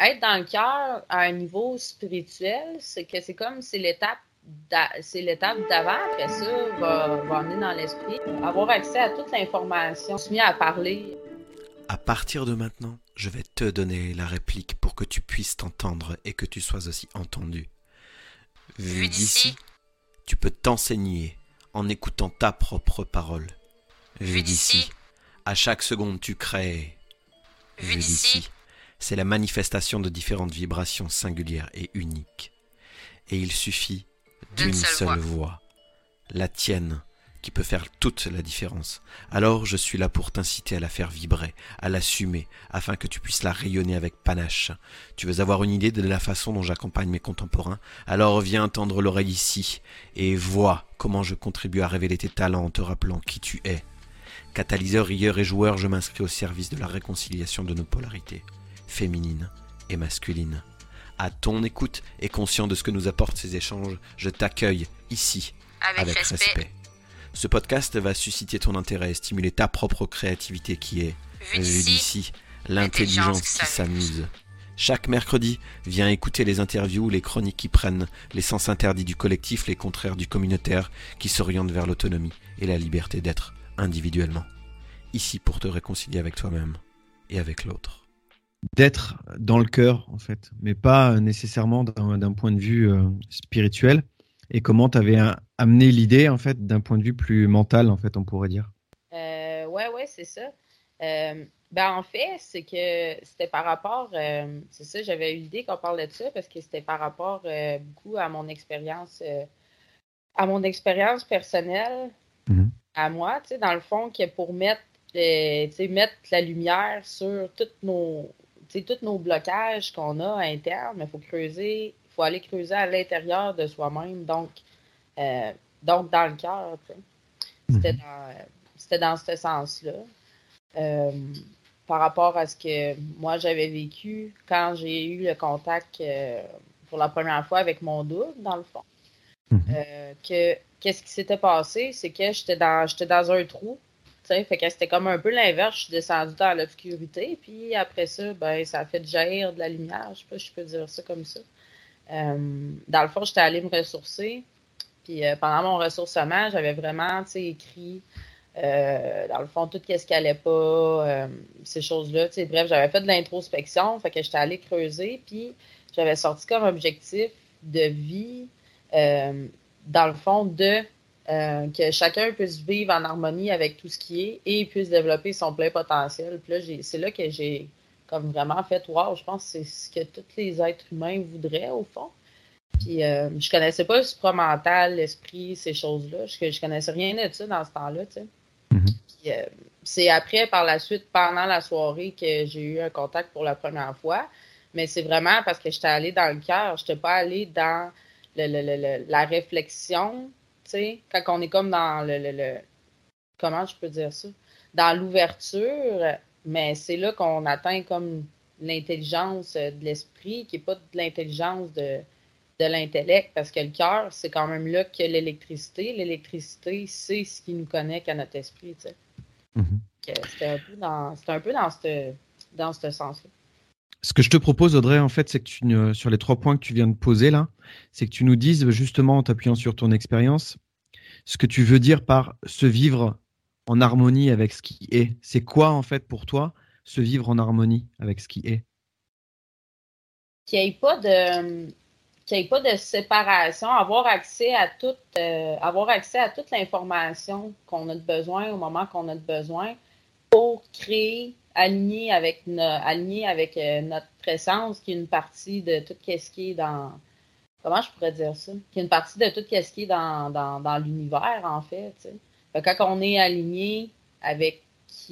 être dans le cœur à un niveau spirituel, c'est que c'est comme c'est l'étape c'est l'étape d'avant, après ça, va, va amener dans l'esprit. Avoir accès à toute l'information, se mis à parler. À partir de maintenant, je vais te donner la réplique pour que tu puisses t'entendre et que tu sois aussi entendu. Vu d'ici, tu peux t'enseigner en écoutant ta propre parole. Vu d'ici, à chaque seconde tu crées. Vu d'ici, c'est la manifestation de différentes vibrations singulières et uniques. Et il suffit d'une seule, voix, la tienne, qui peut faire toute la différence. Alors je suis là pour t'inciter à la faire vibrer, à l'assumer, afin que tu puisses la rayonner avec panache. Tu veux avoir une idée de la façon dont j'accompagne mes contemporains? Alors viens tendre l'oreille ici, et vois comment je contribue à révéler tes talents en te rappelant qui tu es. Catalyseur, rieur et joueur, je m'inscris au service de la réconciliation de nos polarités, féminines et masculines. À ton écoute et conscient de ce que nous apportent ces échanges, je t'accueille ici avec, respect. Ce podcast va susciter ton intérêt et stimuler ta propre créativité qui est, vu d'ici, l'intelligence qui s'amuse. Chaque mercredi, viens écouter les interviews, les chroniques qui prennent les sens interdits du collectif, les contraires du communautaire, qui s'orientent vers l'autonomie et la liberté d'être individuellement. Ici pour te réconcilier avec toi-même et avec l'autre. D'être dans le cœur, en fait, mais pas nécessairement d'un point de vue euh, spirituel, et comment tu avais amené l'idée en fait d'un point de vue plus mental en fait on pourrait dire? Euh, ouais ouais c'est ça. Euh, ben en fait c'est que c'était par rapport euh, c'est ça j'avais eu l'idée qu'on parlait de ça parce que c'était par rapport euh, beaucoup à mon expérience à mon expérience personnelle mm-hmm. à moi tu sais dans le fond que pour mettre mettre la lumière sur toutes nos tous nos blocages qu'on a internes il faut creuser faut aller creuser à l'intérieur de soi-même, donc, euh, donc dans le cœur. C'était mhm. dans, dans ce sens-là. Euh, par rapport à ce que moi j'avais vécu quand j'ai eu le contact euh, pour la première fois avec mon double, dans le fond. Mhm. que qu'est-ce qui s'était passé, c'est que j'étais dans j'étais dans un trou. Fait que c'était comme un peu l'inverse. Je suis descendue dans l'obscurité, puis après ça, ben, ça a fait jaillir de la lumière. Je sais pas si je peux dire ça comme ça. Euh, dans le fond, j'étais allée me ressourcer. Puis euh, pendant mon ressourcement, j'avais vraiment écrit, euh, dans le fond, tout ce qui allait pas, ces choses-là. Bref, j'avais fait de l'introspection, fait que j'étais allée creuser. Puis j'avais sorti comme objectif de vie, dans le fond, de que chacun puisse vivre en harmonie avec tout ce qui est et puisse développer son plein potentiel. Puis là, c'est là que j'ai comme vraiment fait wow, je pense que c'est ce que tous les êtres humains voudraient au fond. Puis euh, je connaissais pas le supramental, l'esprit, ces choses-là. Je, je connaissais rien de ça dans ce temps-là, tu sais. Mm-hmm. Euh, c'est après, par la suite, pendant la soirée, que j'ai eu un contact pour la première fois. Mais c'est vraiment parce que j'étais allée dans le cœur. Je n'étais pas allée dans le, la réflexion, sais, quand on est comme dans le, comment je peux dire ça? Dans l'ouverture, mais c'est là qu'on atteint comme l'intelligence de l'esprit, qui n'est pas de l'intelligence de, de l'intellect, parce que le cœur, c'est quand même là que l'électricité. L'électricité, c'est ce qui nous connecte à notre esprit. Tu sais. Mm-hmm. C'est un peu dans, un peu dans ce dans ce sens-là. Ce que je te propose, Audrey, en fait, c'est que sur les trois points que tu viens de poser là, c'est que tu nous dises justement en t'appuyant sur ton expérience, ce que tu veux dire par se vivre en harmonie avec ce qui est. C'est quoi en fait pour toi se vivre en harmonie avec ce qui est? Qu'il n'y ait pas de qu'il ait pas de séparation, avoir accès à toute euh, avoir accès à toute l'information qu'on a besoin au moment qu'on a besoin pour créer aligner avec euh, notre présence qui est une partie de tout ce qui est dans comment je pourrais dire ça? Qui est une partie de tout ce qui est dans, dans, dans l'univers en fait quand on est aligné avec,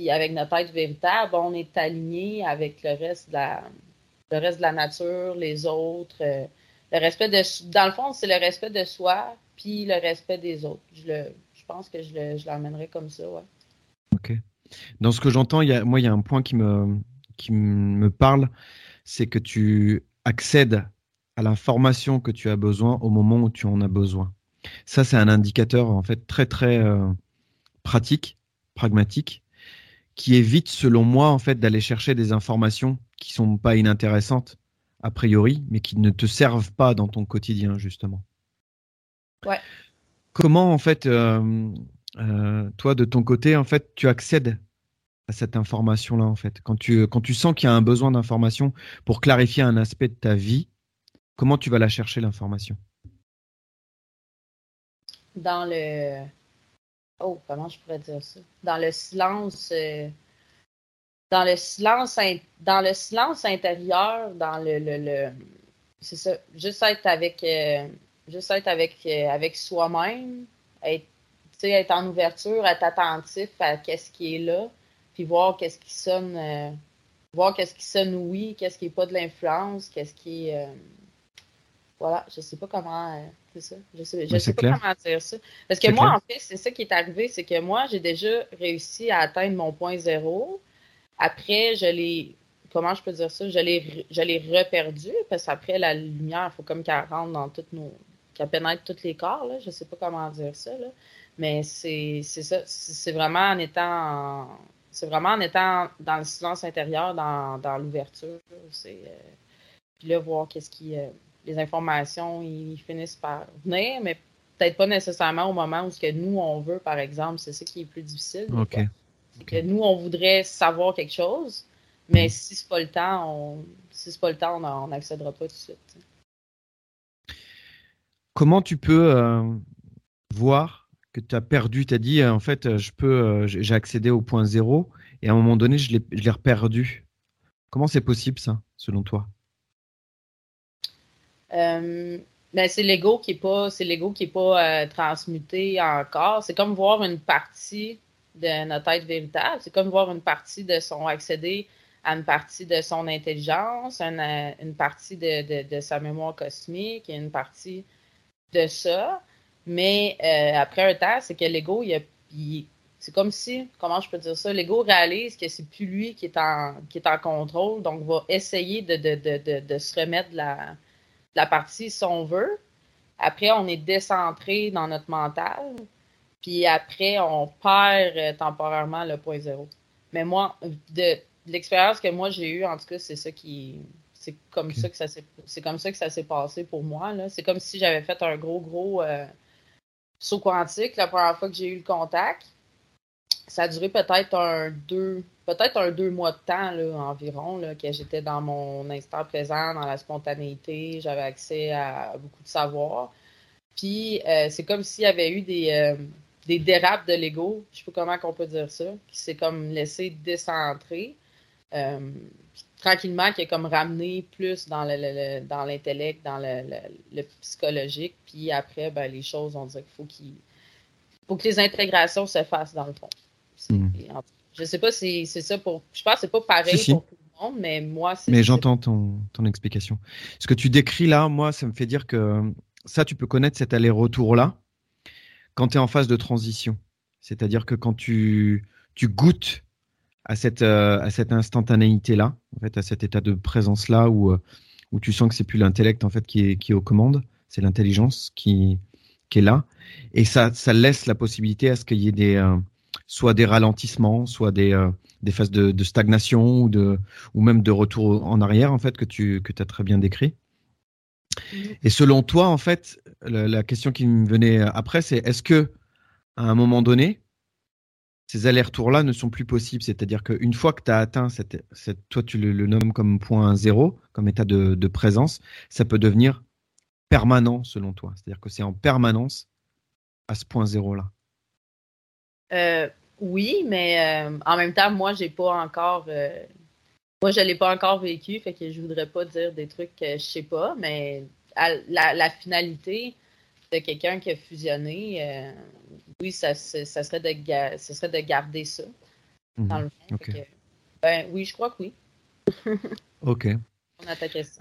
avec notre être véritable, on est aligné avec le reste de la, le reste de la nature, les autres. Euh, le respect de, dans le fond, c'est le respect de soi, puis le respect des autres. Je, le, je pense que je l'emmènerais comme ça, ouais. Ok. Dans ce que j'entends, moi, il y a un point qui me, qui me parle, c'est que tu accèdes à l'information que tu as besoin au moment où tu en as besoin. Ça, c'est un indicateur en fait très très euh, pratique, pragmatique, qui évite, selon moi, en fait, d'aller chercher des informations qui sont pas inintéressantes, a priori, mais qui ne te servent pas dans ton quotidien, justement. Ouais. Comment, en fait, euh, euh, toi, de ton côté, en fait, tu accèdes à cette information-là, en fait quand tu, quand tu sens qu'il y a un besoin d'information pour clarifier un aspect de ta vie, comment tu vas la chercher, l'information? Dans le... Oh, comment je pourrais dire ça? Dans le silence... Euh, dans le silence le intérieur, dans le, le, c'est ça, juste être avec euh, juste être avec avec soi-même, être être en ouverture, être attentif à qu'est-ce qui est là, puis voir qu'est-ce qui sonne euh, voir qu'est-ce qui sonne oui, qu'est-ce qui est pas de l'influence, qu'est-ce qui est voilà, je sais pas comment c'est ça. Je sais, je sais pas comment dire ça. Parce que moi, en fait, c'est ça qui est arrivé, c'est que moi, j'ai déjà réussi à atteindre mon point zéro. Après, je l'ai. Comment je peux dire ça? Je l'ai, je l'ai reperdu parce qu'après, la lumière, il faut comme qu'elle rentre dans toutes nos. qu'elle pénètre tous les corps. Là. Je sais pas comment dire ça. Là. Mais c'est, ça. C'est vraiment en étant. c'est vraiment en étant dans le silence intérieur, dans, dans l'ouverture. C'est. Euh, puis là, voir qu'est-ce qui. Euh, les informations, ils finissent par venir, mais peut-être pas nécessairement au moment où ce que nous, on veut, par exemple. C'est ça qui est plus difficile. OK que nous, on voudrait savoir quelque chose, mais si c'est pas le temps, on, si c'est pas le temps, on n'accédera pas tout de suite. Comment tu peux euh, voir que tu as perdu, tu as dit en fait je peux euh, j'ai accédé au point zéro et à un moment donné je l'ai perdu. Comment c'est possible ça, selon toi? Euh, ben, c'est l'ego qui est pas c'est qui est pas transmuté encore. C'est comme voir une partie de notre être véritable. C'est comme voir une partie de son accéder à une partie de son intelligence, une, partie de, de, sa mémoire cosmique, une partie de ça. Mais euh, après un temps, c'est que l'ego, il, c'est comme si, comment je peux dire ça, l'ego réalise que c'est plus lui qui est en, qui est en contrôle, donc va essayer de, de, de se remettre de la, de la partie si on veut. Après, on est décentré dans notre mental. Puis après, on perd euh, temporairement le point zéro. Mais moi, de, l'expérience que moi j'ai eue, en tout cas, c'est ça qui. C'est comme ça que ça. C'est comme ça que ça s'est passé pour moi. Là. C'est comme si j'avais fait un gros, gros euh, saut quantique la première fois que j'ai eu le contact. Ça a duré peut-être un deux. Peut-être un deux mois de temps là, environ, là, que j'étais dans mon instant présent, dans la spontanéité, j'avais accès à beaucoup de savoir. Puis euh, c'est comme s'il y avait eu des, des dérapes de l'ego, je sais pas comment on peut dire ça, qui s'est comme laissé décentrer. Euh, tranquillement, qui est comme ramené plus dans le, dans l'intellect, dans le, psychologique, puis après, ben, les choses, on dirait qu'il faut qu'il faut que les intégrations se fassent dans le fond. Hmm. Je sais pas si c'est ça pour. Je pense que c'est pas pareil pour tout le monde, mais moi, c'est. Mais j'entends ton, ton explication. Ce que tu décris là, moi, ça me fait dire que ça, tu peux connaître cet aller-retour-là quand tu es en phase de transition. C'est-à-dire que quand tu, tu goûtes à cette, euh, à cette instantanéité-là, en fait, à cet état de présence-là où, euh, où tu sens que c'est plus l'intellect en fait qui est, qui est aux commandes, c'est l'intelligence qui, qui est là. Et ça, ça laisse la possibilité à ce qu'il y ait des, euh, soit des ralentissements, soit des, des phases de, de, stagnation ou, de, ou même de retour en arrière, en fait, que tu que as très bien décrit. Et selon toi, en fait, la, question qui me venait après, c'est est-ce que à un moment donné, ces allers-retours-là ne sont plus possibles C'est-à-dire qu'une fois que tu as atteint, cette, toi tu le, nommes comme point zéro, comme état de, présence, ça peut devenir permanent selon toi. C'est-à-dire que c'est en permanence à ce point zéro-là. Euh, oui, mais euh, en même temps, moi, j'ai pas encore. Euh, moi, je l'ai pas encore vécu, fait que je voudrais pas dire des trucs que je sais pas, mais la, finalité de quelqu'un qui a fusionné, euh, oui, ça, serait de, ce serait de garder ça. Mhm. Dans le fond. ben, oui, je crois que oui. ok.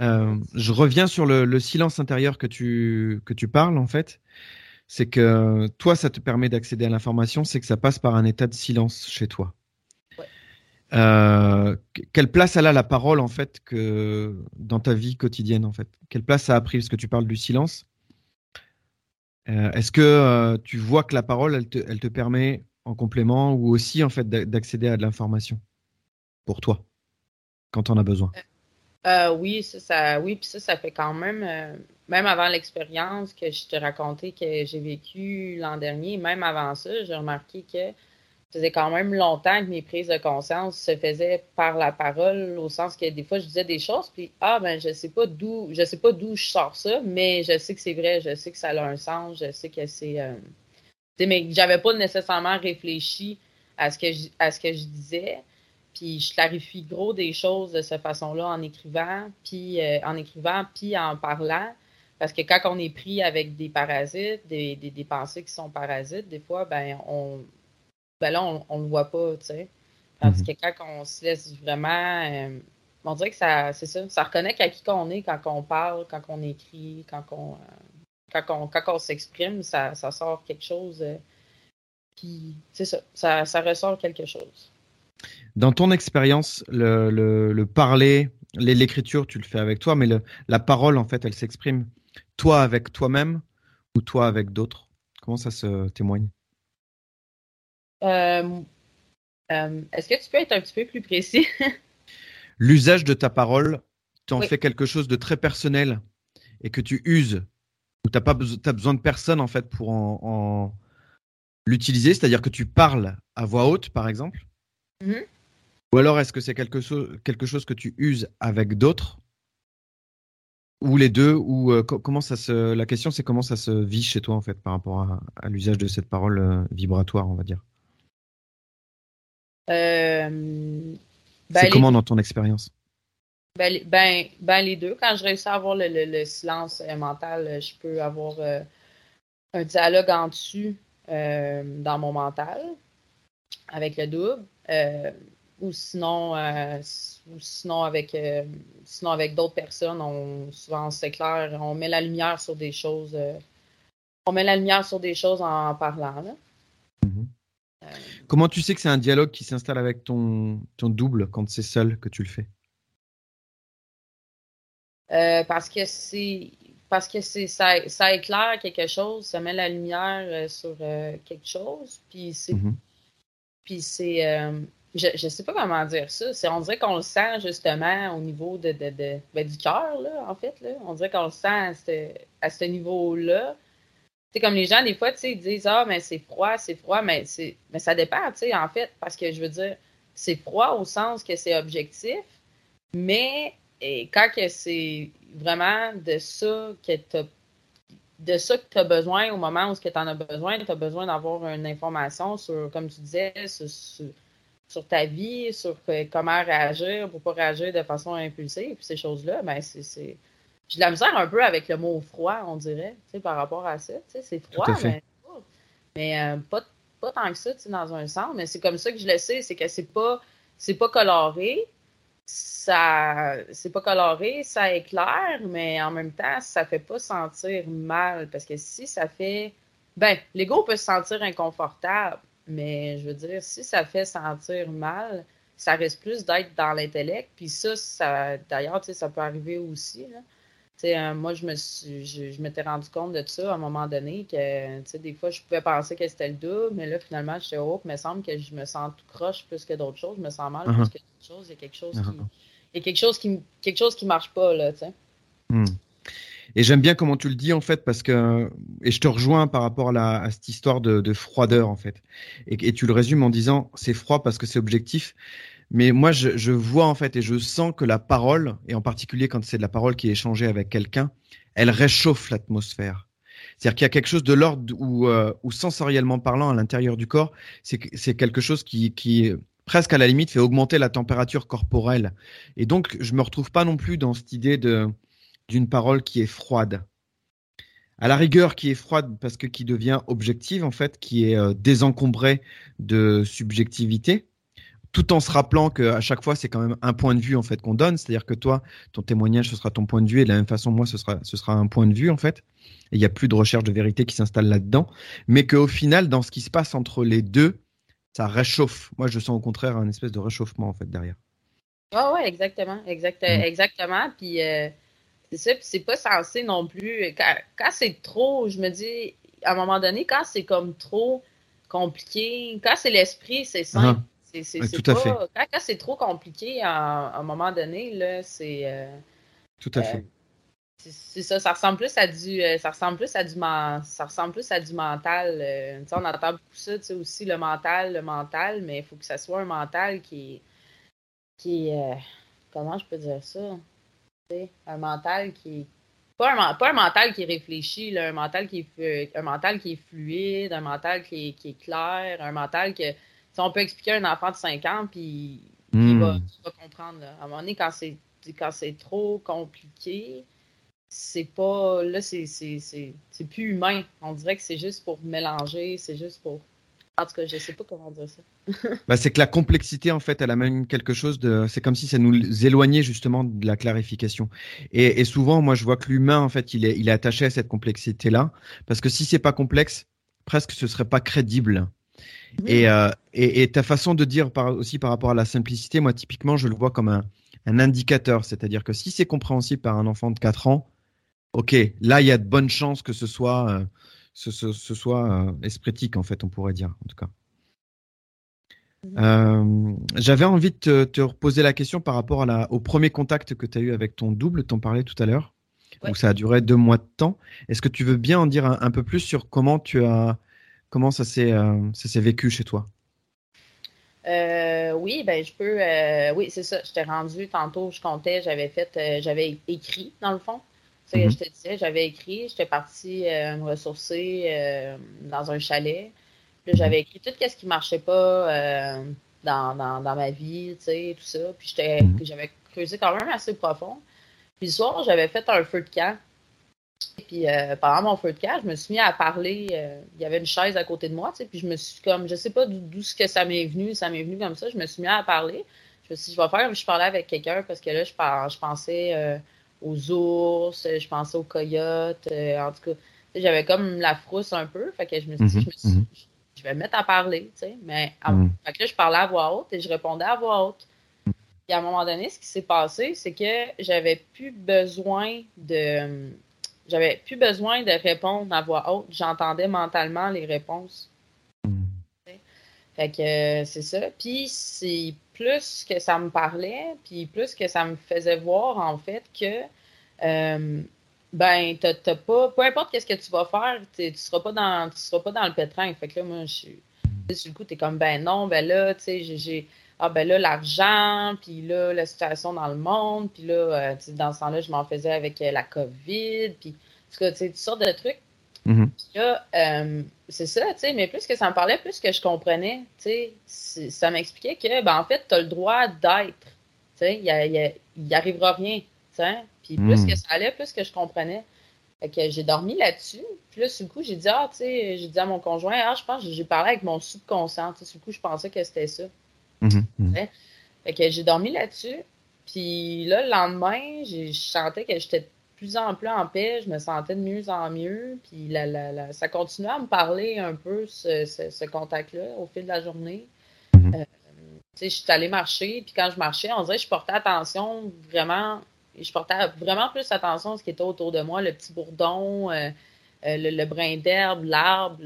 Euh, je reviens sur le, silence intérieur que tu, que tu parles, en fait. C'est que toi, ça te permet d'accéder à l'information, c'est que ça passe par un état de silence chez toi. Euh, quelle place elle a la parole en fait que dans ta vie quotidienne en fait? Quelle place ça a pris Parce que tu parles du silence? Euh, est-ce que euh, tu vois que la parole elle te, elle te, permet en complément ou aussi en fait d'accéder à de l'information pour toi quand on a besoin? Euh, oui, ça, ça, oui, puis ça, ça fait quand même, même avant l'expérience que je te racontais que j'ai vécu l'an dernier, même avant ça, j'ai remarqué que ça faisait quand même longtemps que mes prises de conscience se faisaient par la parole, au sens que des fois je disais des choses, puis ah ben je sais pas d'où, je sais pas d'où je sors ça, mais je sais que c'est vrai, je sais que ça a un sens, je sais que c'est, euh, mais j'avais pas nécessairement réfléchi à ce que je, à ce que je disais. Puis je clarifie gros des choses de cette façon-là en écrivant, puis euh, en écrivant, puis en parlant. Parce que quand on est pris avec des parasites, des, des, pensées qui sont parasites, des fois, ben on ben là, on, on le voit pas, tu sais. Tandis mhm. que quand on se laisse vraiment euh, on dirait que ça c'est ça, ça reconnecte à qui qu'on est quand on parle, quand on écrit, quand on euh, quand on, quand on s'exprime, ça, ça, sort quelque chose. puis c'est ça, ça, ça ressort quelque chose. Dans ton expérience, le, le, parler, l'écriture, tu le fais avec toi, mais le, la parole, en fait, elle s'exprime toi avec toi-même ou toi avec d'autres? Comment ça se témoigne? Euh, euh, Est-ce que tu peux être un petit peu plus précis? L'usage de ta parole, tu en fais quelque chose de très personnel et que tu uses, ou tu n'as as besoin de personne, en fait, pour en, l'utiliser, c'est-à-dire que tu parles à voix haute, par exemple. Mm-hmm. Ou alors est-ce que c'est quelque chose, quelque chose que tu uses avec d'autres? Ou les deux? Ou euh, comment ça se La question c'est comment ça se vit chez toi en fait par rapport à, l'usage de cette parole vibratoire, on va dire? Euh, ben, c'est comment dans ton expérience? Ben, ben, ben, les deux. Quand je réussis à avoir le, silence mental, je peux avoir un dialogue en dessus dans mon mental avec le double ou sinon, euh, sinon avec, euh, sinon avec d'autres personnes, on, souvent c'est clair, on met la lumière sur des choses. Euh, on met la lumière sur des choses en, parlant. Mhm. Comment tu sais que c'est un dialogue qui s'installe avec ton, ton double quand c'est seul que tu le fais? Parce que c'est parce que c'est ça, ça éclaire quelque chose, ça met la lumière sur quelque chose, puis c'est mhm. puis c'est je, je sais pas comment dire ça. C'est, on dirait qu'on le sent justement au niveau de, de, de ben, du cœur, là, en fait. Là. On dirait qu'on le sent à ce, à ce niveau-là. C'est comme les gens, des fois, tu sais, ils disent Ah, mais c'est froid, c'est froid, mais mais ça dépend, tu sais, en fait, parce que je veux dire, c'est froid au sens que c'est objectif, mais quand c'est vraiment de ça que tu de ça que tu as besoin au moment où tu en as besoin, tu as besoin d'avoir une information sur, comme tu disais, sur sur ta vie, sur comment réagir pour pas réagir de façon impulsive, ces choses-là, ben c'est. J'ai de la misère un peu avec le mot froid, on dirait, par rapport à ça. C'est froid, mais, mais euh, pas, pas tant que ça, dans un sens. Mais c'est comme ça que je le sais, c'est que c'est pas c'est pas coloré. Ça c'est pas coloré, ça éclaire, mais en même temps, ça fait pas sentir mal. Parce que si ça fait. Ben, l'ego peut se sentir inconfortable. Mais je veux dire, si ça fait sentir mal, ça risque plus d'être dans l'intellect. Puis ça, ça d'ailleurs, ça peut arriver aussi. Là. Euh, moi, je me suis, je, m'étais rendu compte de ça à un moment donné, que des fois, je pouvais penser que c'était le double, mais là, finalement, j'étais oh, il me semble que je me sens tout croche plus que d'autres choses, je me sens mal plus uh-huh. que d'autres choses. Il y a quelque chose qui. Uh-huh. Il y a quelque chose qui, quelque chose qui marche pas, là, tu sais. Hmm. Et j'aime bien comment tu le dis en fait parce que et je te rejoins par rapport à, cette histoire de, froideur en fait. Et, tu le résumes en disant c'est froid parce que c'est objectif. Mais moi je, vois en fait et je sens que la parole et en particulier quand c'est de la parole qui est échangée avec quelqu'un, elle réchauffe l'atmosphère. C'est-à-dire qu'il y a quelque chose de l'ordre où, euh, sensoriellement parlant à l'intérieur du corps, c'est quelque chose qui, qui presque à la limite fait augmenter la température corporelle. Et donc je me retrouve pas non plus dans cette idée d'une parole qui est froide. À la rigueur, qui est froide parce que qui devient objective, en fait, qui est euh, désencombrée de subjectivité, tout en se rappelant qu'à chaque fois, c'est quand même un point de vue en fait qu'on donne. C'est-à-dire que toi, ton témoignage, ce sera ton point de vue, et de la même façon, moi, ce sera, ce sera un point de vue en fait. Et il n'y a plus de recherche de vérité qui s'installe là-dedans, mais qu'au final, dans ce qui se passe entre les deux, ça réchauffe. Moi, je sens au contraire un espèce de réchauffement en fait derrière. Ah ouais, exactement, exact, mmh. exactement. Puis euh, c'est ça, puis c'est pas censé non plus. Quand, c'est trop, je me dis, à un moment donné, quand c'est comme trop compliqué, quand c'est l'esprit, c'est simple. C'est, tout à fait. Quand, c'est trop compliqué, à, un moment donné, là, c'est. Euh, tout à fait. C'est ça, ça ressemble plus à du, ça ressemble plus à du, ça ressemble plus à du mental. on entend beaucoup ça, tu sais, aussi le mental, le mental, mais il faut que ça soit un mental qui, qui, comment je peux dire ça, un mental qui, pas un, pas un mental qui réfléchit, là, un, mental qui est, un mental qui est fluide, un mental qui est, qui est clair, un mental que si on peut expliquer à un enfant de 5 ans, puis il, va, hmm. comprendre. À un moment donné, quand c'est quand c'est trop compliqué, c'est pas. Là, c'est plus humain. On dirait que c'est juste pour mélanger, c'est juste pour en tout cas, je sais pas comment dire ça. bah, c'est que la complexité, en fait, elle amène quelque chose de. C'est comme si ça nous éloignait justement de la clarification. Et, et souvent, moi, je vois que l'humain, en fait, il est, il est attaché à cette complexité-là, parce que si c'est pas complexe, presque ce serait pas crédible. Et, euh, et, et, ta façon de dire par, aussi par rapport à la simplicité, moi, typiquement, je le vois comme un, un indicateur. C'est-à-dire que si c'est compréhensible par un enfant de 4 ans, ok, là, il y a de bonnes chances que ce soit. Euh, ce, ce, soit euh, espritique, en fait, on pourrait dire, en tout cas. Mhm. Euh, j'avais envie de te, reposer la question par rapport à la, au premier contact que tu as eu avec ton double, t'en parlais tout à l'heure. Donc ça a duré deux mois de temps. Est-ce que tu veux bien en dire un, peu plus sur comment tu as, comment ça s'est, euh, ça s'est vécu chez toi? Oui, ben je peux. oui, c'est ça. Je t'ai rendu tantôt. Je comptais. J'avais fait, j'avais écrit dans le fond. Mm-hmm. Je te disais, j'avais écrit, j'étais partie euh, me ressourcer euh, dans un chalet. Puis j'avais écrit tout ce qui marchait pas euh, dans, dans, dans, ma vie, tu sais, tout ça. Puis mm-hmm. j'avais creusé quand même assez profond. Puis le soir, j'avais fait un feu de camp. Puis pendant mon feu de camp, je me suis mis à parler. il y avait une chaise à côté de moi, tu sais, puis je me suis comme, je sais pas d'où ce que ça m'est venu, ça m'est venu comme ça. Je me suis mis à parler. Je me suis dit, je vais faire comme je parlais avec quelqu'un parce que là, je, je pensais aux ours, je pensais aux coyotes. Euh, en tout cas, j'avais comme la frousse un peu. Fait que je me suis dit, je, mhm, mhm. vais me mettre à parler, tu sais. Mais mhm. fait que là, je parlais à voix haute et je répondais à voix haute. Et à un moment donné, ce qui s'est passé, c'est que j'avais plus besoin de. J'avais plus besoin de répondre à voix haute. J'entendais mentalement les réponses. Fait que euh, c'est ça. Puis c'est plus que ça me parlait, puis plus que ça me faisait voir, en fait, que, euh, ben, t'as pas, peu importe qu'est-ce que tu vas faire, tu seras pas dans, tu seras pas dans le pétrin. Fait que là, moi, je suis, sur le coup, t'es comme, ben non, ben là, tu sais, j'ai, ah ben là, l'argent, puis là, la situation dans le monde, puis là, euh, dans ce temps-là, je m'en faisais avec euh, la COVID, puis, en tout cas, tu sais, toutes sortes de trucs. Mm-hmm. là, euh, c'est ça, tu sais, mais plus que ça me parlait, plus que je comprenais, tu sais, ça m'expliquait que, ben, en fait, tu as le droit d'être, tu sais, il n'y arrivera rien, tu sais, puis plus mm. que ça allait, plus que je comprenais. Fait que j'ai dormi là-dessus, puis là, sur coup, j'ai dit, ah, tu sais, j'ai dit à mon conjoint, ah, je pense j'ai parlé avec mon subconscient, tu sais, sur coup, je pensais que c'était ça. Fait que j'ai dormi là-dessus, puis là, le lendemain, je sentais que j'étais plus en plus en paix, je me sentais de mieux en mieux. Puis la, la, ça continuait à me parler un peu, ce, ce, contact-là, au fil de la journée. Mhm. Euh, je suis allée marcher, puis quand je marchais, on dirait que je portais attention vraiment, je portais vraiment plus attention à ce qui était autour de moi, le petit bourdon, euh, euh, le, brin d'herbe, l'arbre.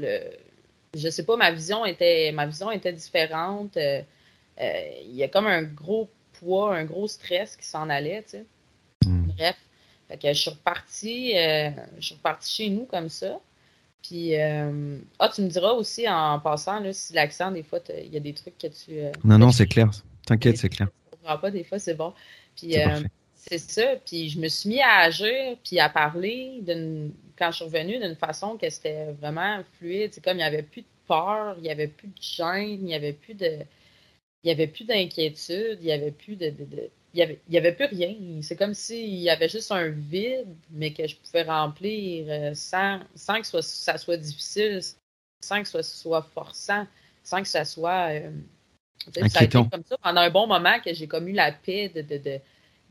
Je sais pas, ma vision était, ma vision était différente. Il y a comme un gros poids, un gros stress qui s'en allait, tu sais. Mhm. Bref. Fait que je suis repartie, euh, je suis repartie chez nous comme ça. Puis, euh, ah, tu me diras aussi en passant, là, si l'accent, des fois, il y a des trucs que tu. Euh, non, non, c'est clair. T'inquiète, c'est clair. Je pas, des fois, c'est bon. Puis, c'est ça. Puis, je me suis mis à agir, puis à parler quand je suis revenue d'une façon que c'était vraiment fluide. C'est comme il n'y avait plus de peur, il n'y avait plus de gêne, il n'y avait plus de. Il y avait plus d'inquiétude, il n'y avait plus de il n'y avait, y avait plus rien. C'est comme s'il y avait juste un vide, mais que je pouvais remplir euh, sans, sans que ça soit difficile, sans que ce soit forçant, sans que ça soit. Euh, ça a été comme ça pendant un bon moment que j'ai comme eu la paix de, de, de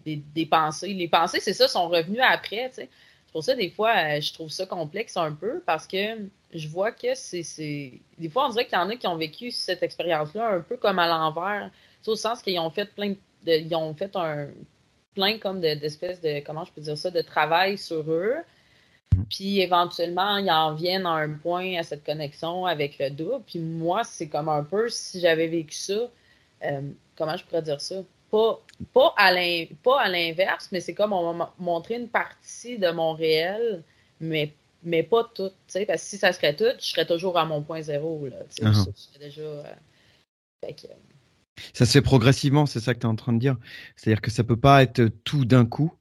des, pensées. Les pensées, c'est ça, sont revenues après. C'est pour ça, des fois, euh, je trouve ça complexe un peu parce que je vois que c'est. Des fois, on dirait qu'il y en a qui ont vécu cette expérience-là un peu comme à l'envers, au sens qu'ils ont fait plein de ils ont fait un plein comme d'espèces de, comment je peux dire ça, de travail sur eux. Mm-hmm. Puis éventuellement, ils en viennent à un point à cette connexion avec le double. Puis moi, c'est comme un peu si j'avais vécu ça, comment je pourrais dire ça? Pas, pas à l'inverse, mais c'est comme on m'a montré une partie de mon réel, mais, mais pas tout. Parce que si ça serait tout, je serais toujours à mon point zéro. Là, déjà, ça se fait progressivement, c'est ça que tu es en train de dire. C'est-à-dire que ça peut pas être tout d'un coup,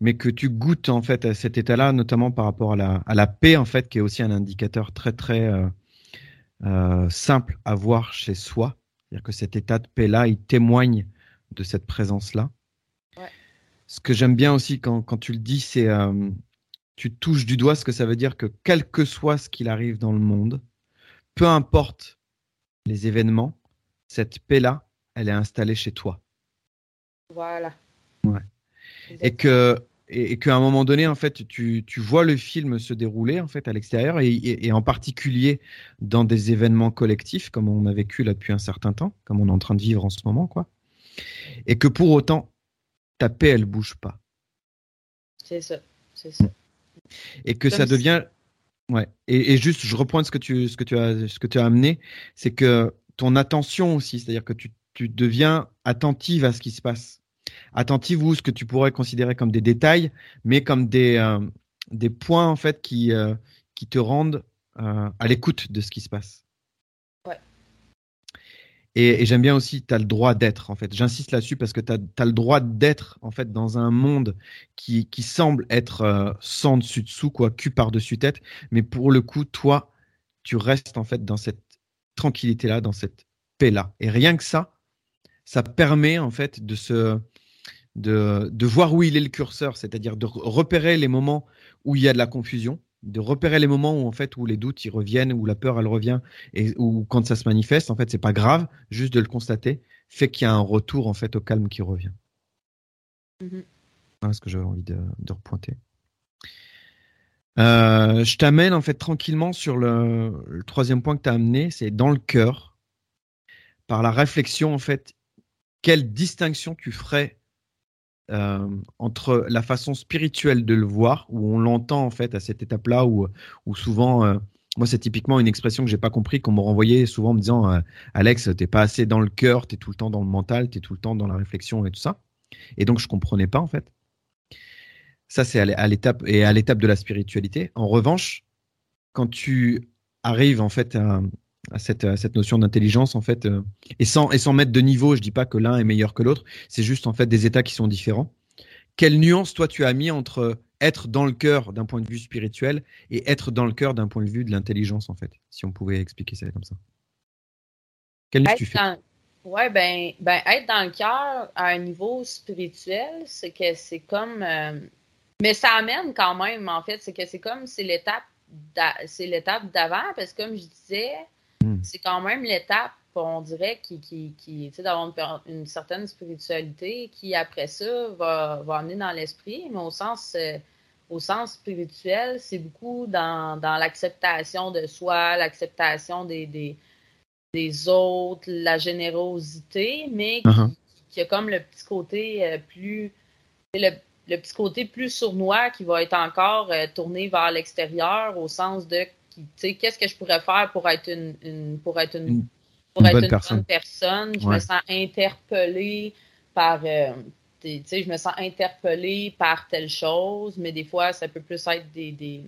mais que tu goûtes en fait à cet état-là, notamment par rapport à la, à la paix en fait, qui est aussi un indicateur très très euh, euh, simple à voir chez soi. C'est-à-dire que cet état de paix-là, il témoigne de cette présence-là. Ce que j'aime bien aussi quand, quand, tu le dis, c'est euh, tu touches du doigt ce que ça veut dire que quel que soit ce qu'il arrive dans le monde, peu importe les événements, cette paix-là, elle est installée chez toi. Voilà. Ouais. Et que et, qu'à un moment donné, en fait, tu, tu, vois le film se dérouler en fait à l'extérieur et, et, en particulier dans des événements collectifs comme on a vécu là depuis un certain temps, comme on est en train de vivre en ce moment, quoi. Et que pour autant, ta paix, elle bouge pas. C'est ça, c'est ça. Et que ça devient, ouais. Et, juste, je reprends ce que tu, ce que tu as, ce que tu as amené, c'est que ton attention aussi, c'est-à-dire que tu, deviens attentive à ce qui se passe. Attentive ou ce que tu pourrais considérer comme des détails, mais comme des, euh, des points en fait qui, euh, qui te rendent euh, à l'écoute de ce qui se passe. Et, j'aime bien aussi, tu as le droit d'être en fait. J'insiste là-dessus parce que tu as, le droit d'être en fait dans un monde qui, qui semble être sans dessus dessous, quoi, cul par-dessus tête. Mais pour le coup, toi, tu restes en fait dans cette tranquillité-là, dans cette paix-là. Et rien que ça, ça permet en fait de se de, de voir où il est le curseur, c'est-à-dire de repérer les moments où il y a de la confusion, de repérer les moments où en fait où les doutes ils reviennent, où la peur elle revient et où quand ça se manifeste, en fait c'est pas grave, juste de le constater fait qu'il y a un retour en fait au calme qui revient. Mm-hmm. Voilà ce que j'avais envie de, de repointer. Euh, je t'amène en fait tranquillement sur le, troisième point que tu as amené, c'est dans le cœur, par la réflexion en fait, quelle distinction tu ferais euh, entre la façon spirituelle de le voir, où on l'entend en fait à cette étape-là, où, souvent, euh, moi c'est typiquement une expression que j'ai pas compris, qu'on me renvoyait souvent en me disant Alex, t'es pas assez dans le cœur, t'es tout le temps dans le mental, t'es tout le temps dans la réflexion et tout ça. Et donc je comprenais pas en fait. Ça, c'est à l'étape et à l'étape de la spiritualité. En revanche, quand tu arrives en fait à, cette, notion d'intelligence en fait euh, et sans et sans mettre de niveau, je dis pas que l'un est meilleur que l'autre, c'est juste en fait des états qui sont différents. Quelle nuance toi tu as mis entre être dans le cœur d'un point de vue spirituel et être dans le cœur d'un point de vue de l'intelligence en fait, si on pouvait expliquer ça comme ça? Quelle nuance tu fais? Ouais, ben, ben, être dans le cœur à un niveau spirituel, c'est que c'est comme euh, mais ça amène quand même, en fait, c'est que c'est comme c'est l'étape c'est l'étape d'avant, parce que comme je disais, hmm. c'est quand même l'étape, on dirait, qui, qui, qui d'avoir une, certaine spiritualité qui, après ça, va, va amener dans l'esprit, mais au sens, euh, au sens spirituel, c'est beaucoup dans, dans l'acceptation de soi, l'acceptation des, des, des, autres, la générosité, mais uh-huh. qui, a comme le petit côté euh, plus. Le, le petit côté plus sournois qui va être encore euh, tourné vers l'extérieur au sens de tu sais qu'est-ce que je pourrais faire pour être une, pour être une, pour être bonne une personne. bonne personne je me sens interpellée par euh, tu sais je me sens interpellée par telle chose mais des fois ça peut plus être des, des,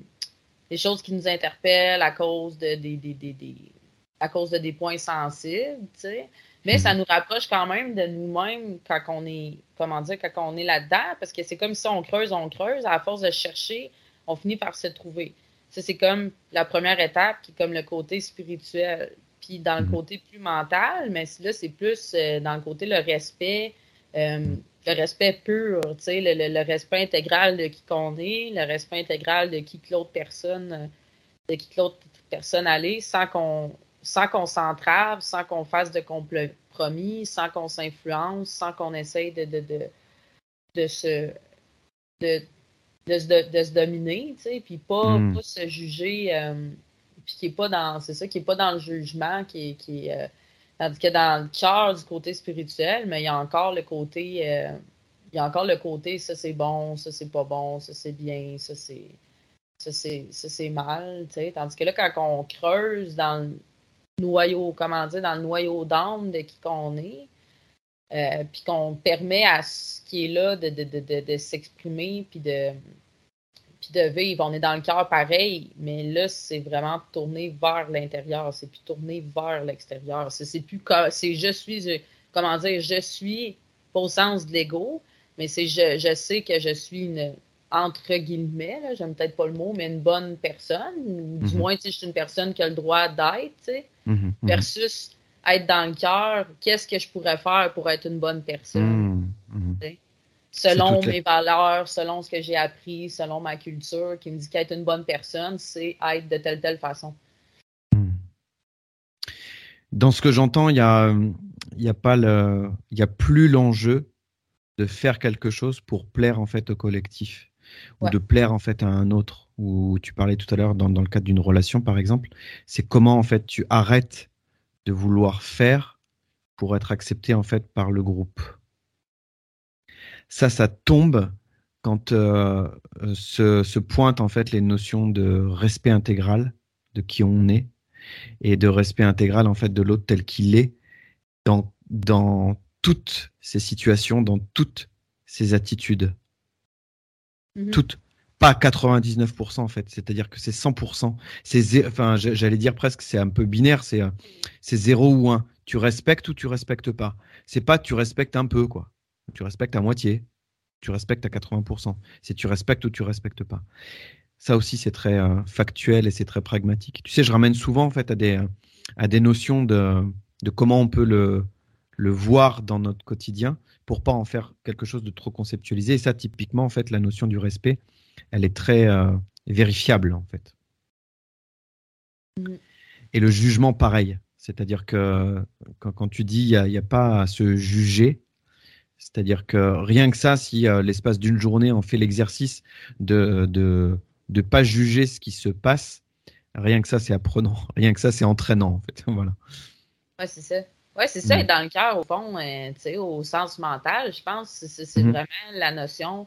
des choses qui nous interpellent à cause de des, des, des à cause de des points sensibles tu sais mais ça mhm. nous rapproche quand même de nous-mêmes quand on est, comment dire, quand on est là-dedans, parce que c'est comme si on creuse, on creuse, à force de chercher, on finit par se trouver. Ça, c'est comme la première étape qui est comme le côté spirituel. Puis dans le mhm. côté plus mental, mais là, c'est plus euh, dans le côté le respect, euh, le respect pur, tu sais, le, respect intégral de qui qu'on est, le respect intégral de qui que l'autre personne, de qui que l'autre personne allait, sans qu'on sans qu'on s'entrave, sans qu'on fasse de compromis, sans qu'on s'influence, sans qu'on essaye de, de, de, de se de, de, se dominer, tu sais, puis pas, hmm. pas se juger, euh, puis qui est pas dans, c'est ça, qui est pas dans le jugement, qui est, qui euh, tandis que dans le cœur du côté spirituel, mais il y a encore le côté, euh, il y a encore le côté, ça c'est bon, ça c'est pas bon, ça c'est bien, ça c'est, ça c'est, ça c'est mal, tu sais, tandis que là quand on creuse dans noyau, comment dire, dans le noyau d'âme de qui qu'on est, euh, puis qu'on permet à ce qui est là de, de, de, de s'exprimer, puis de, puis de vivre. On est dans le cœur pareil, mais là, c'est vraiment tourné vers l'intérieur, c'est plus tourné vers l'extérieur. C'est plus c'est je suis, comment dire, je suis, pas au sens de l'ego, mais c'est je, je sais que je suis une, entre guillemets, j'aime peut-être pas le mot, mais une bonne personne, ou du mhm. moins, tu sais, je suis une personne qui a le droit d'être, tu sais, mhm, mhm. versus être dans le cœur, qu'est-ce que je pourrais faire pour être une bonne personne, selon mes valeurs, selon ce que j'ai appris, selon ma culture, qui me dit qu'être une bonne personne, c'est être de telle telle façon. Dans ce que j'entends, il y a, y a pas le, il y a plus l'enjeu de faire quelque chose pour plaire en fait au collectif ou de plaire en fait à un autre. Ou tu parlais tout à l'heure dans, dans, le cadre d'une relation par exemple, c'est comment en fait tu arrêtes de vouloir faire pour être accepté en fait par le groupe. Ça, ça tombe quand euh, se, se pointent en fait les notions de respect intégral de qui on est et de respect intégral en fait de l'autre tel qu'il est dans, dans toutes ces situations, dans toutes ces attitudes. Mhm. Toutes. Pas 99% en fait, c'est-à-dire que c'est 100%. C'est, enfin, j'allais dire presque, c'est un peu binaire, c'est, euh, c'est 0 ou 1. Tu respectes ou tu respectes pas. C'est pas tu respectes un peu, quoi. Tu respectes à moitié. Tu respectes à 80%. C'est tu respectes ou tu respectes pas. Ça aussi, c'est très euh, factuel et c'est très pragmatique. Tu sais, je ramène souvent en fait à des, à des notions de, de comment on peut le, le voir dans notre quotidien pour pas en faire quelque chose de trop conceptualisé. Et ça, typiquement, en fait, la notion du respect, elle est très euh, vérifiable, en fait. Mm. Et le jugement, pareil. C'est-à-dire que quand, tu dis il n'y a, pas à se juger, c'est-à-dire que rien que ça, si euh, l'espace d'une journée on fait l'exercice de, de de pas juger ce qui se passe, rien que ça c'est apprenant, rien que ça c'est entraînant en fait. voilà. Ouais, c'est ça. Oui, c'est ça, être dans le cœur, au fond, euh, sais, au sens mental, je pense que c'est mhm. vraiment la notion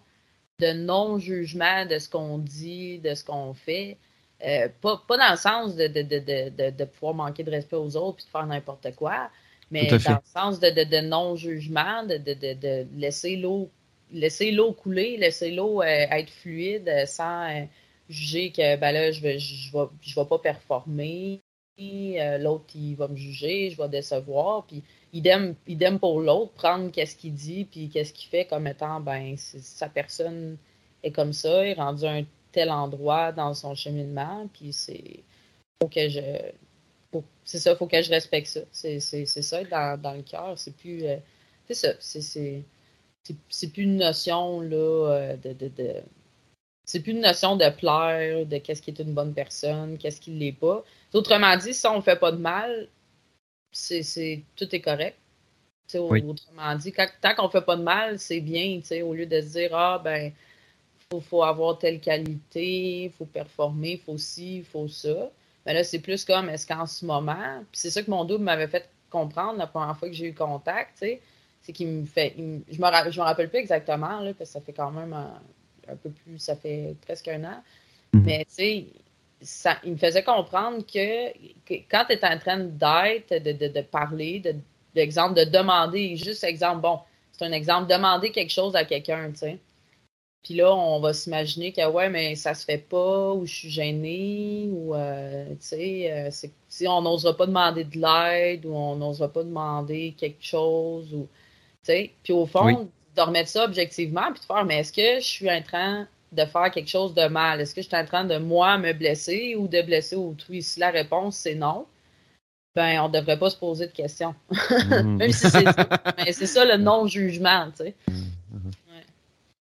de non-jugement de ce qu'on dit, de ce qu'on fait. Euh, pas, pas, dans le sens de, de, de, de, pouvoir manquer de respect aux autres et de faire n'importe quoi, mais dans le sens de, non-jugement, de, laisser l'eau laisser l'eau couler, laisser l'eau euh, être fluide sans juger que ben là, je ne vais, je, vais, je vais pas performer, euh, l'autre il va me juger, je vais décevoir, puis idem, idem pour l'autre, prendre qu'est-ce qu'il dit, puis qu'est-ce qu'il fait comme étant, ben, sa personne est comme ça, est rendu un tel endroit dans son cheminement, puis c'est, faut que je, c'est ça, faut que je respecte ça, c'est, ça, dans, dans le cœur, c'est plus, euh, c'est ça, c'est, c'est, plus une notion, là, euh, de, de, de c'est plus une notion de plaire, de qu'est-ce qui est une bonne personne, qu'est-ce qui ne l'est pas. Autrement dit, si on ne fait pas de mal, c'est, tout est correct. Autrement dit, tant qu'on ne fait pas de mal, c'est bien, au lieu de se dire Ah ben, faut, faut avoir telle qualité, il faut performer, il faut ci, il faut ça. Mais là, c'est plus comme est-ce qu'en ce moment, puis c'est ça que mon double m'avait fait comprendre la première fois que j'ai eu contact, c'est qu'il me fait. je me, je me rappelle plus exactement, là, parce que ça fait quand même un, peu plus, ça fait presque un an. Mm-hmm. Mais tu sais, ça, il me faisait comprendre que, quand tu es en train d'être, de, de, parler, d'exemple, de, de, demander, juste exemple, bon, c'est un exemple, demander quelque chose à quelqu'un, tu sais. Puis là, on va s'imaginer que, ouais, mais ça se fait pas, ou je suis gênée, ou, euh, tu sais, euh, si on n'osera pas demander de l'aide, ou on n'osera pas demander quelque chose, ou, tu sais. Puis au fond, de remettre ça objectivement, puis de faire, mais est-ce que je suis en train de faire quelque chose de mal? Est-ce que je suis en train de moi me blesser ou de blesser autrui? Si la réponse c'est non, ben on devrait pas se poser de questions. Mm. c'est ça le non-jugement, tu sais.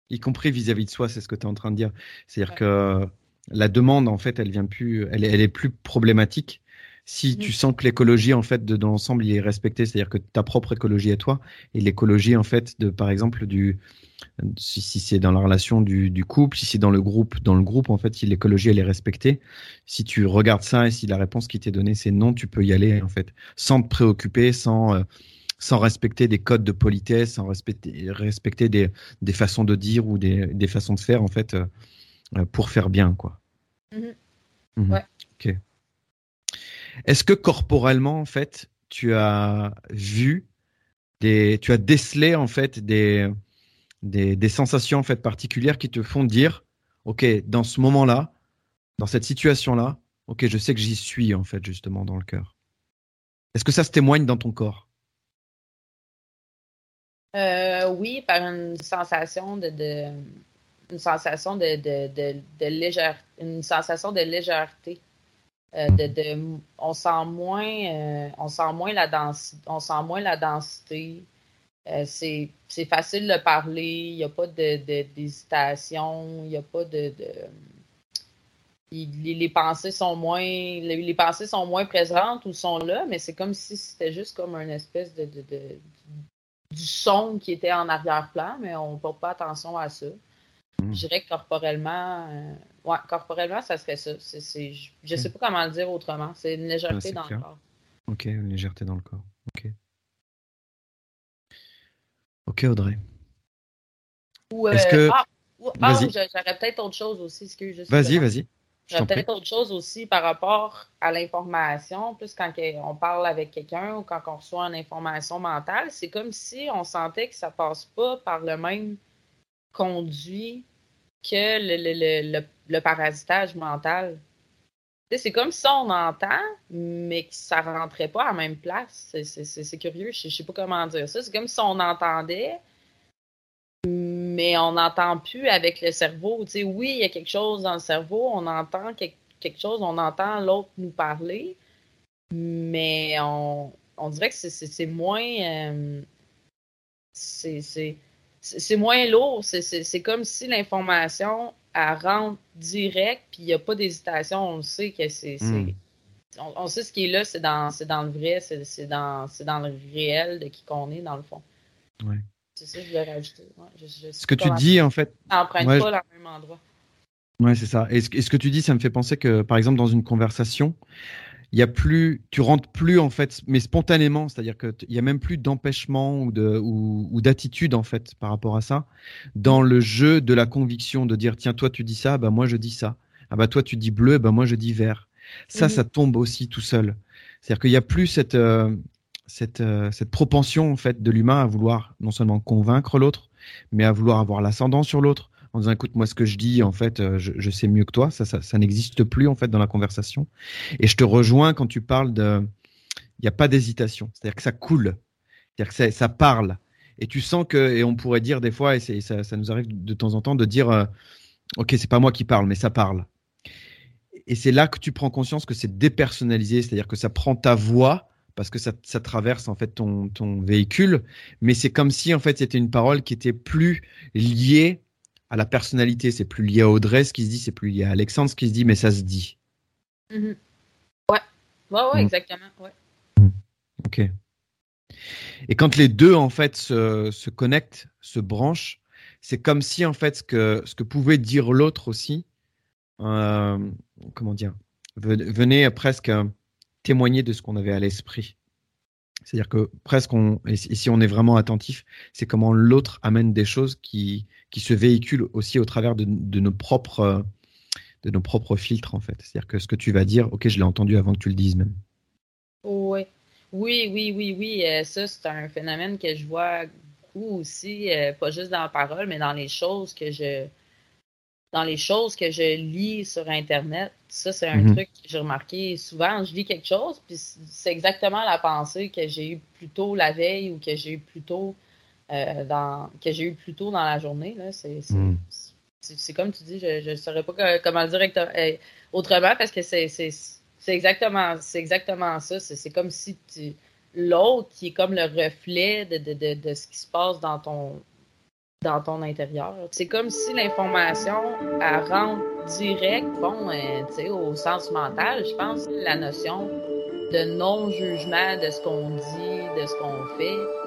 Mm, mm, y compris vis-à-vis de soi, c'est ce que tu es en train de dire. C'est-à-dire que la demande, en fait, elle vient plus, elle, elle est plus problématique. Si tu sens que l'écologie en fait de, dans l'ensemble il est respecté, c'est-à-dire que ta propre écologie à toi et l'écologie en fait de par exemple du si, c'est dans la relation du, du couple, si c'est dans le groupe, dans le groupe en fait si l'écologie elle est respectée, si tu regardes ça et si la réponse qui t'est donnée c'est non, tu peux y aller en fait sans te préoccuper, sans euh, sans respecter des codes de politesse, sans respecter, respecter des, des façons de dire ou des, des façons de faire en fait euh, pour faire bien quoi. Mm-hmm. Mm-hmm. Ouais. Ok. Est-ce que corporellement, en fait, tu as vu des, tu as décelé en fait des, des, des sensations en fait particulières qui te font dire, ok, dans ce moment-là, dans cette situation-là, ok, je sais que j'y suis en fait justement dans le cœur. Est-ce que ça se témoigne dans ton corps? Euh, Oui, par une sensation de, de une sensation de, de, de, légèreté, une sensation de légèreté. Euh, de, on sent moins, euh, on sent moins la densité, on sent moins la densité. C'est, facile de parler, il n'y a pas d'hésitation, il a pas de, les, pensées sont moins pensées sont moins présentes ou sont là, mais c'est comme si c'était juste comme une espèce de du son qui était en arrière-plan, mais on ne porte pas attention à ça. Hmm. Je dirais que corporellement, euh, ouais, corporellement, ça serait ça. Je ne sais pas comment le dire autrement. C'est une légèreté dans le corps. Ok, une légèreté dans le corps. Ok. Ok, Audrey. Ou, Est-ce que... Ah, ah j'aurais peut-être autre chose aussi. Vas-y, vas-y. J'aurais peut-être autre chose aussi par rapport à l'information, plus quand on parle avec quelqu'un ou quand on reçoit une information mentale, c'est comme si on sentait que ça passe pas par le même conduit que le, le, parasitage mental. C'est comme si on entend, mais que ça rentrait pas à la même place. C'est curieux, je, ne sais pas comment dire ça. C'est comme si on entendait, mais on n'entend plus avec le cerveau. oui, il y a quelque chose dans le cerveau, on entend quelque, chose, on entend l'autre nous parler, mais on, dirait que c'est moins. Euh, c'est moins lourd. C'est comme si l'information rentre direct, puis il n'y a pas d'hésitation. On sait que c'est. Hmm. On, sait ce qui est là, c'est dans, dans le vrai, c'est dans, dans le réel de qui qu'on est, dans le fond. Ouais. C'est ça je ce que tu dis, en fait. N'emprunte pas dans le même endroit. Ouais, c'est ça. Et ce, et ce, que tu dis, ça me fait penser que, par exemple, dans une conversation, il y a plus, tu rentres plus en fait, mais spontanément, c'est-à-dire que il y a même plus d'empêchement ou de ou, d'attitude en fait par rapport à ça dans le jeu de la conviction de dire tiens toi tu dis ça, bah moi je dis ça, ah bah toi tu dis bleu, bah moi je dis vert. Ça, ça tombe aussi tout seul. C'est-à-dire qu'il n'y a plus cette euh, cette euh, cette propension en fait de l'humain à vouloir non seulement convaincre l'autre, mais à vouloir avoir l'ascendant sur l'autre, en disant écoute moi ce que je dis en fait euh, je, sais mieux que toi. Ça ça, n'existe plus en fait dans la conversation. Et je te rejoins quand tu parles de il n'y a pas d'hésitation. C'est-à-dire que ça coule. C'est-à-dire que ça, parle. Et tu sens que et on pourrait dire des fois et ça, ça nous arrive de temps en temps de dire euh, ok c'est pas moi qui parle mais ça parle. Et c'est là que tu prends conscience que c'est dépersonnalisé c'est-à-dire que ça prend ta voix parce que ça, ça traverse en fait ton, ton véhicule, mais c'est comme si en fait c'était une parole qui était plus liée à la personnalité. C'est plus lié à Audrey ce qui se dit, c'est plus lié à Alexandre ce qui se dit, mais ça se dit. Mm-hmm. Ouais, ouais, ouais, mm. exactement. Ouais. Mm. Ok. Et quand les deux en fait se, se connectent, se branchent, c'est comme si en fait ce que ce que pouvait dire l'autre aussi, euh, comment dire, venait presque témoigner de ce qu'on avait à l'esprit. C'est-à-dire que presque, on, si on est vraiment attentif, c'est comment l'autre amène des choses qui, qui se véhiculent aussi au travers de, de, nos propres de nos propres filtres en fait. C'est-à-dire que ce que tu vas dire, ok, je l'ai entendu avant que tu le dises même. Oui, oui, oui, oui, oui. Euh, ça, c'est un phénomène que je vois beaucoup aussi, euh, pas juste dans la parole, mais dans les choses que je dans les choses que je lis sur Internet. Ça, c'est un mhm. truc que j'ai remarqué souvent. Je lis quelque chose, puis c'est exactement la pensée que j'ai eue plus tôt la veille ou que j'ai eu plus tôt euh, dans que j'ai eu plus tôt dans la journée. Là. C'est, mhm. comme tu dis, je ne saurais pas comment le dire euh, autrement parce que c'est, exactement exactement ça. C'est, comme si l'autre qui est comme le reflet de, de, de, ce qui se passe dans ton dans ton intérieur. C'est comme si l'information elle rentre direct, bon, euh, au sens mental, je pense, la notion de non-jugement de ce qu'on dit, de ce qu'on fait.